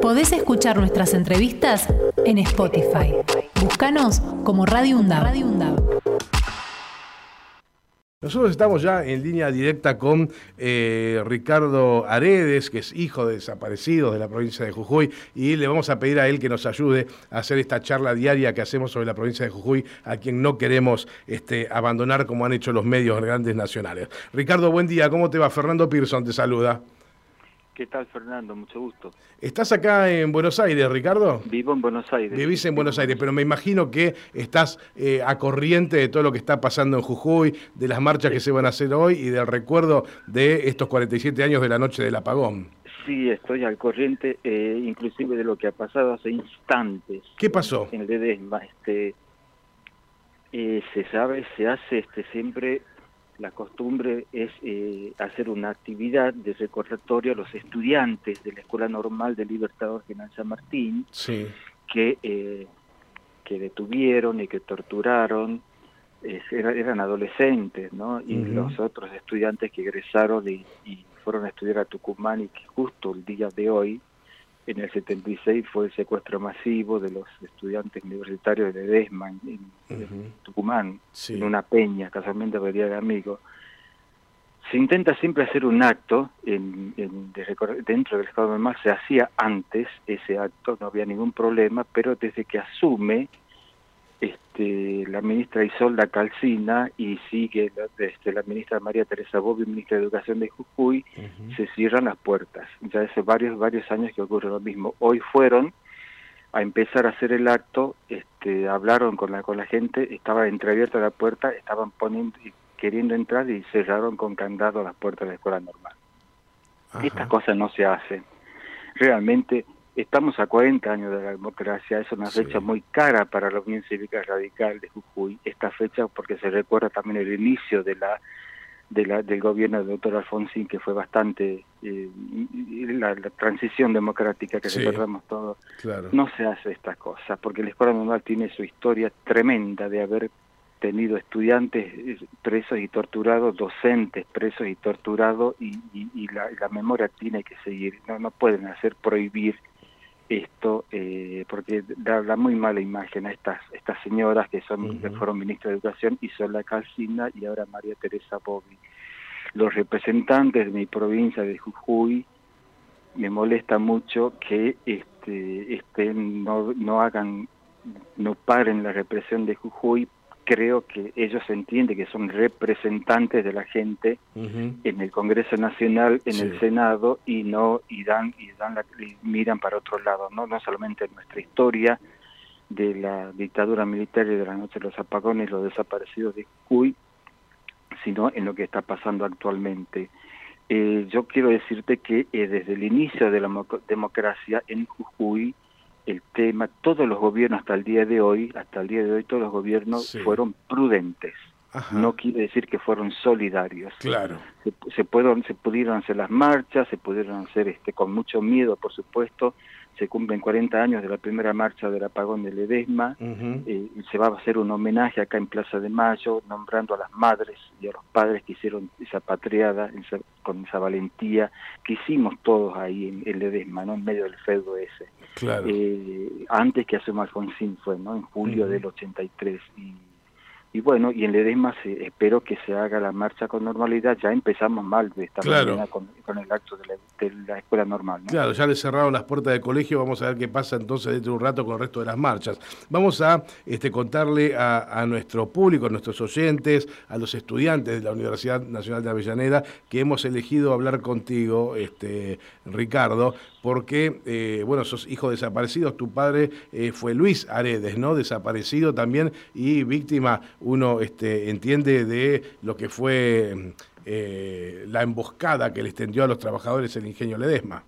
Podés escuchar nuestras entrevistas en Spotify. Búscanos como Radio UNDAB. Nosotros estamos ya en línea directa con eh, Ricardo Aredes, que es hijo de desaparecidos de la provincia de Jujuy, y le vamos a pedir a él que nos ayude a hacer esta charla diaria que hacemos sobre la provincia de Jujuy, a quien no queremos este, abandonar como han hecho los medios grandes nacionales. Ricardo, buen día, ¿cómo te va? Fernando Pearson te saluda. ¿Qué tal, Fernando? Mucho gusto. ¿Estás acá en Buenos Aires, Ricardo? Vivo en Buenos Aires. Vivís en Buenos Aires, pero me imagino que estás eh, a corriente de todo lo que está pasando en Jujuy, de las marchas que se van a hacer hoy y del recuerdo de estos 47 años de la noche del apagón. Sí, estoy al corriente, eh, inclusive de lo que ha pasado hace instantes. ¿Qué pasó? En el Ledesma, este, eh, se sabe, se hace este siempre la costumbre es eh, hacer una actividad de recordatorio a los estudiantes de la Escuela Normal de Libertador General San Martín, que, eh, que detuvieron y que torturaron, eran, adolescentes, ¿no? Y los otros estudiantes que egresaron y, y fueron a estudiar a Tucumán y que justo el día de hoy en el 76 fue el secuestro masivo de los estudiantes universitarios de Ledesma en, Tucumán, en una peña, casualmente día de amigos. Se intenta siempre hacer un acto en, dentro del Estado normal, se hacía antes ese acto, no había ningún problema, pero desde que asume este, la ministra Isolda Calcina y sigue la, este, la ministra María Teresa Bobbio, ministra de Educación de Jujuy, se cierran las puertas. Ya hace varios, varios años que ocurre lo mismo. Hoy fueron a empezar a hacer el acto, este, hablaron con la, con la gente, estaba entreabierta la puerta, estaban poniendo, queriendo entrar y cerraron con candado las puertas de la escuela normal. Estas cosas no se hacen. Realmente Estamos a 40 años de la democracia, es una fecha muy cara para la Unión Cívica Radical de Jujuy, esta fecha porque se recuerda también el inicio de la, de la del gobierno del doctor Alfonsín, que fue bastante, eh, la, transición democrática que recordamos todos, no se hace estas cosas, porque la Escuela Normal tiene su historia tremenda de haber tenido estudiantes eh, presos y torturados, docentes presos y torturados, y, la, la, memoria tiene que seguir, no, no pueden hacer prohibir esto eh, porque da, muy mala imagen a estas estas señoras que son fueron ministras de educación y son la Calcina y ahora María Teresa Bobby los representantes de mi provincia de Jujuy me molesta mucho que este, este no, no hagan no paren la represión de Jujuy creo que ellos entienden que son representantes de la gente en el Congreso Nacional, en el Senado y no y dan y dan la, miran para otro lado, no no solamente en nuestra historia de la dictadura militar y de la noche de los apagones, los desaparecidos de Jujuy, sino en lo que está pasando actualmente. Eh, yo quiero decirte que eh, desde el inicio de la democracia en Jujuy el tema, todos los gobiernos hasta el día de hoy, hasta el día de hoy todos los gobiernos fueron prudentes. No quiere decir que fueron solidarios. Claro. Se, se, se pudieron hacer las marchas, se pudieron hacer este con mucho miedo, por supuesto, se cumplen 40 años de la primera marcha del apagón de Ledesma, eh, y se va a hacer un homenaje acá en Plaza de Mayo, nombrando a las madres y a los padres que hicieron esa patriada con esa valentía que hicimos todos ahí en, Ledesma, ¿no? en medio del feudo ese. Claro. Eh, antes que hace Alfonsín fue, ¿no? en julio del 83. Y y bueno, y en Ledesma se, espero que se haga la marcha con normalidad. Ya empezamos mal de esta mañana con, el acto de la, escuela normal. Claro, ya le cerraron las puertas del colegio. Vamos a ver qué pasa entonces dentro de un rato con el resto de las marchas. Vamos a este, contarle a, nuestro público, a nuestros oyentes, a los estudiantes de la Universidad Nacional de Avellaneda, que hemos elegido hablar contigo, este, Ricardo, porque, eh, bueno, sos hijo desaparecido. Tu padre eh, fue Luis Aredes, ¿no? Desaparecido también y víctima uno este, entiende de lo que fue eh, la emboscada que le extendió a los trabajadores el ingenio Ledesma.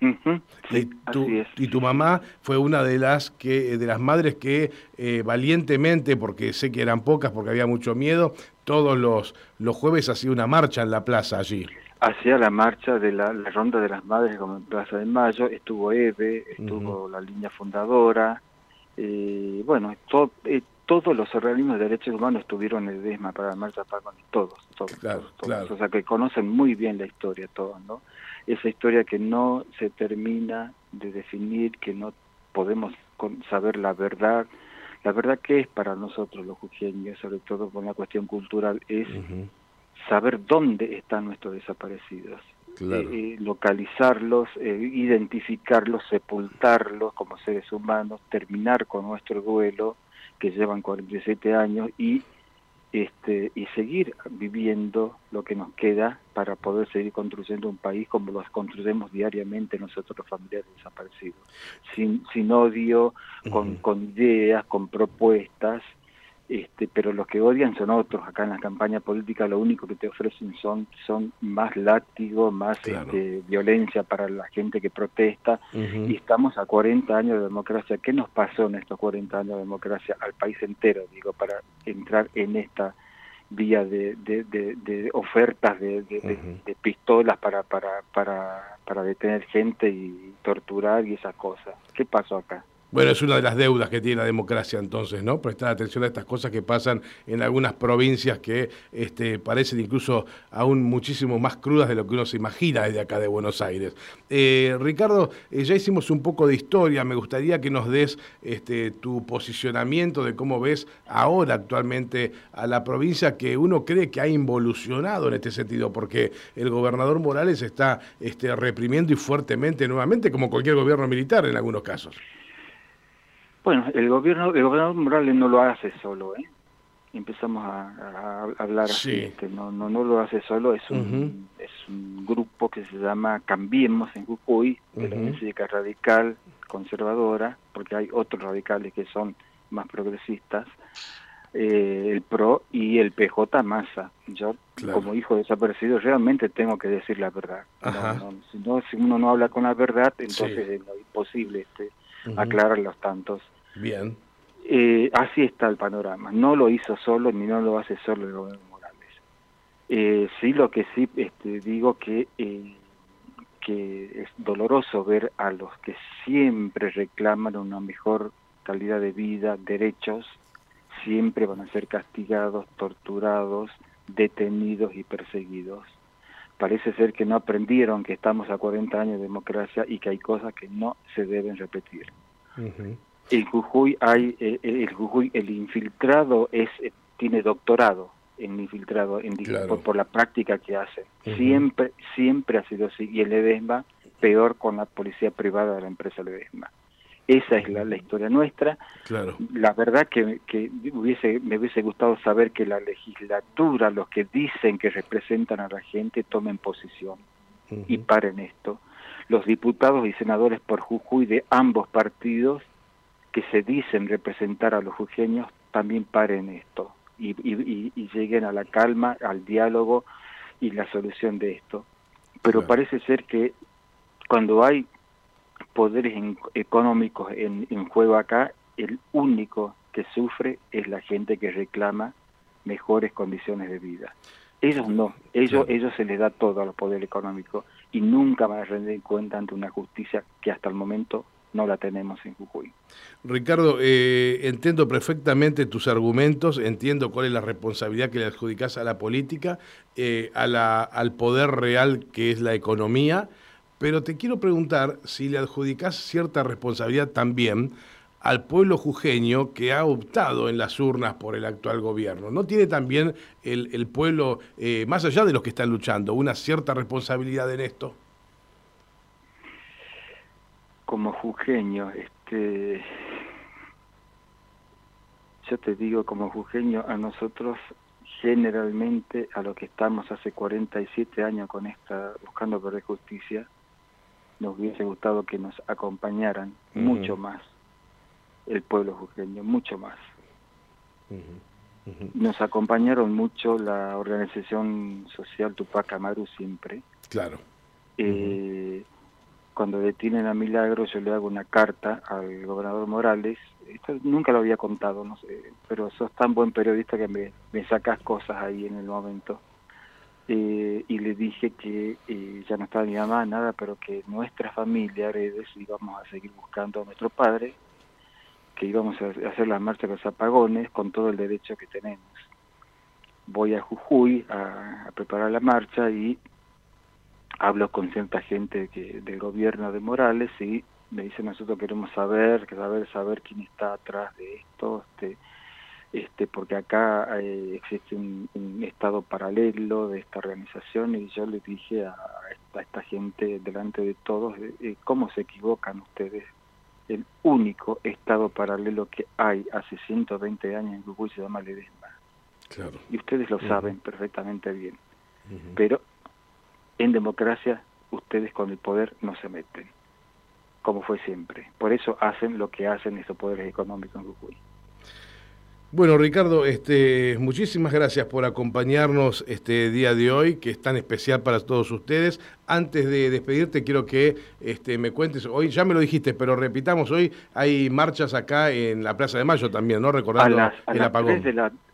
Y, tu, y, tu, mamá fue una de las que de las madres que eh, valientemente, porque sé que eran pocas, porque había mucho miedo, todos los, los jueves hacía una marcha en la plaza allí. Hacía la marcha de la, ronda de las madres como en Plaza de Mayo, estuvo Eve, estuvo la línea fundadora, eh, bueno, todo, todos los organismos de derechos humanos estuvieron en el DESMA para la marcha Pagón, todos, todos, todos, o sea que conocen muy bien la historia todos, ¿no? Esa historia que no se termina de definir, que no podemos saber la verdad. La verdad que es para nosotros los jujeños, sobre todo con la cuestión cultural, es saber dónde están nuestros desaparecidos. Eh, eh, localizarlos, eh, identificarlos, sepultarlos como seres humanos, terminar con nuestro duelo que llevan 47 años y este, y seguir viviendo lo que nos queda para poder seguir construyendo un país como lo construimos diariamente nosotros los familiares desaparecidos, sin, sin odio, con, con ideas, con propuestas, este, pero los que odian son otros. Acá en la campaña política lo único que te ofrecen son, son más látigo, más este, violencia para la gente que protesta. Y estamos a 40 años de democracia. ¿Qué nos pasó en estos 40 años de democracia al país entero, digo, para entrar en esta vía de, de, ofertas de, pistolas para, para, para, para detener gente y torturar y esas cosas? ¿Qué pasó acá? Bueno, es una de las deudas que tiene la democracia entonces, ¿no? Prestar atención a estas cosas que pasan en algunas provincias que este, parecen incluso aún muchísimo más crudas de lo que uno se imagina desde acá de Buenos Aires. Eh, Ricardo, eh, ya hicimos un poco de historia, me gustaría que nos des este, tu posicionamiento de cómo ves ahora actualmente a la provincia que uno cree que ha involucionado en este sentido, porque el gobernador Morales está este, reprimiendo y fuertemente nuevamente, como cualquier gobierno militar en algunos casos. Bueno, el gobierno, el gobernador Morales no lo hace solo, ¿eh? Empezamos a, hablar así, este, no, no, no lo hace solo, es un, es un grupo que se llama Cambiemos en Jujuy, de la música radical, conservadora, porque hay otros radicales que son más progresistas, eh, el PRO y el PJ Massa. Yo, como hijo desaparecido, realmente tengo que decir la verdad. si, no, si uno no habla con la verdad, entonces es imposible este, aclarar los tantos. Bien. Eh, así está el panorama. No lo hizo solo ni no lo hace solo el gobierno Morales. Eh, sí, lo que sí este, digo que eh, que es doloroso ver a los que siempre reclaman una mejor calidad de vida, derechos, siempre van a ser castigados, torturados, detenidos y perseguidos. Parece ser que no aprendieron que estamos a 40 años de democracia y que hay cosas que no se deben repetir. En Jujuy hay eh, eh, el Jujuy el infiltrado es eh, tiene doctorado en infiltrado en, por, la práctica que hace. Siempre siempre ha sido así y el Ledesma peor con la policía privada de la empresa Ledesma. Esa es la, la historia nuestra. Claro. La verdad que, que hubiese, me hubiese gustado saber que la legislatura, los que dicen que representan a la gente, tomen posición y paren esto. Los diputados y senadores por Jujuy de ambos partidos que se dicen representar a los jujeños también paren esto y, lleguen a la calma, al diálogo y la solución de esto. Pero parece ser que cuando hay poderes económicos en, juego acá, el único que sufre es la gente que reclama mejores condiciones de vida. Ellos no, ellos, ellos se les da todo a los poderes económicos y nunca van a rendir cuenta ante una justicia que hasta el momento no la tenemos en Jujuy. Ricardo, eh, entiendo perfectamente tus argumentos, entiendo cuál es la responsabilidad que le adjudicas a la política, eh, a la, al poder real que es la economía, pero te quiero preguntar si le adjudicas cierta responsabilidad también al pueblo jujeño que ha optado en las urnas por el actual gobierno. ¿No tiene también el, pueblo, eh, más allá de los que están luchando, una cierta responsabilidad en esto? Como jujeño, este, yo te digo como jujeño, a nosotros generalmente, a lo que estamos hace 47 años con esta, buscando por justicia, nos hubiese gustado que nos acompañaran mucho más el pueblo jujeño, mucho más. Nos acompañaron mucho la organización social Tupac Amaru siempre. Claro. Eh, cuando detienen a Milagro yo le hago una carta al gobernador Morales, esto nunca lo había contado, no sé, pero sos tan buen periodista que me, sacas cosas ahí en el momento. Eh, y le dije que eh, ya no estaba mi mamá, nada, pero que nuestra familia, Redes, íbamos a seguir buscando a nuestro padre, que íbamos a hacer la marcha de los apagones con todo el derecho que tenemos. Voy a Jujuy a preparar la marcha y hablo con cierta gente que, del gobierno de Morales y me dicen nosotros queremos saber, saber, saber quién está atrás de esto, este, este, porque acá eh, existe un, estado paralelo de esta organización y yo le dije a esta, gente delante de todos, eh, eh, ¿cómo se equivocan ustedes? El único estado paralelo que hay hace 120 años en Jujuy se llama Ledesma. Claro. Y ustedes lo saben perfectamente bien. Pero en democracia ustedes con el poder no se meten, como fue siempre. Por eso hacen lo que hacen esos poderes económicos en Jujuy. Bueno, Ricardo, este, muchísimas gracias por acompañarnos este día de hoy, que es tan especial para todos ustedes. Antes de despedirte, quiero que este, me cuentes, hoy ya me lo dijiste, pero repitamos, hoy hay marchas acá en la Plaza de Mayo también, ¿no? Recordando a el apagón.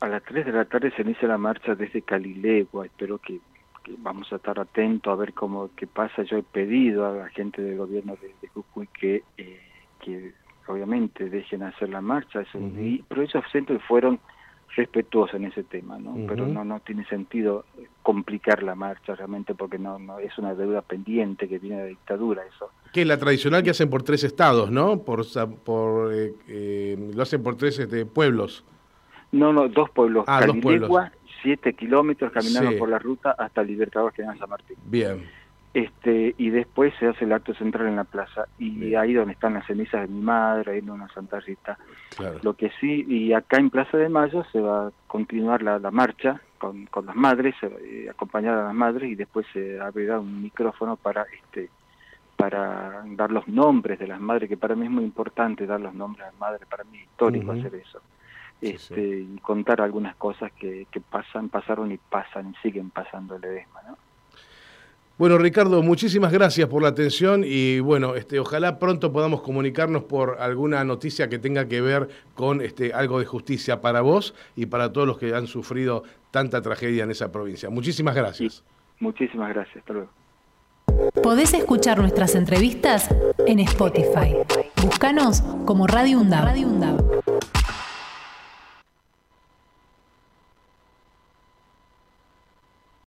a las 3 de la tarde se inicia la marcha desde Calilegua, espero que, vamos a estar atentos a ver cómo qué pasa. Yo he pedido a la gente del gobierno de, de Jujuy que, eh, que obviamente dejen hacer la marcha, eso, pero ellos siempre fueron respetuosos en ese tema, ¿no? Pero no no tiene sentido complicar la marcha realmente porque no no es una deuda pendiente que viene de la dictadura eso. Que es la tradicional que hacen por tres estados, ¿no? Por por eh, eh, lo hacen por tres este, pueblos. No, no, dos pueblos. Ah, dos pueblos. Siete kilómetros caminando por la ruta hasta Libertador General San Martín. Bien. Este y después se hace el acto central en la plaza y ahí donde están las cenizas de mi madre ahí en una Santa Rita. Lo que sí y acá en Plaza de Mayo se va a continuar la, marcha con, con, las madres eh, acompañar a las madres y después se abrirá un micrófono para este para dar los nombres de las madres que para mí es muy importante dar los nombres a las madres para mí es histórico hacer eso este y contar algunas cosas que, que pasan pasaron y pasan y siguen pasando el Edesma ¿no? Bueno, Ricardo, muchísimas gracias por la atención y bueno, este, ojalá pronto podamos comunicarnos por alguna noticia que tenga que ver con este, algo de justicia para vos y para todos los que han sufrido tanta tragedia en esa provincia. Muchísimas gracias. muchísimas gracias. Hasta luego. Podés escuchar nuestras entrevistas en Spotify. Búscanos como Radio UNDAB.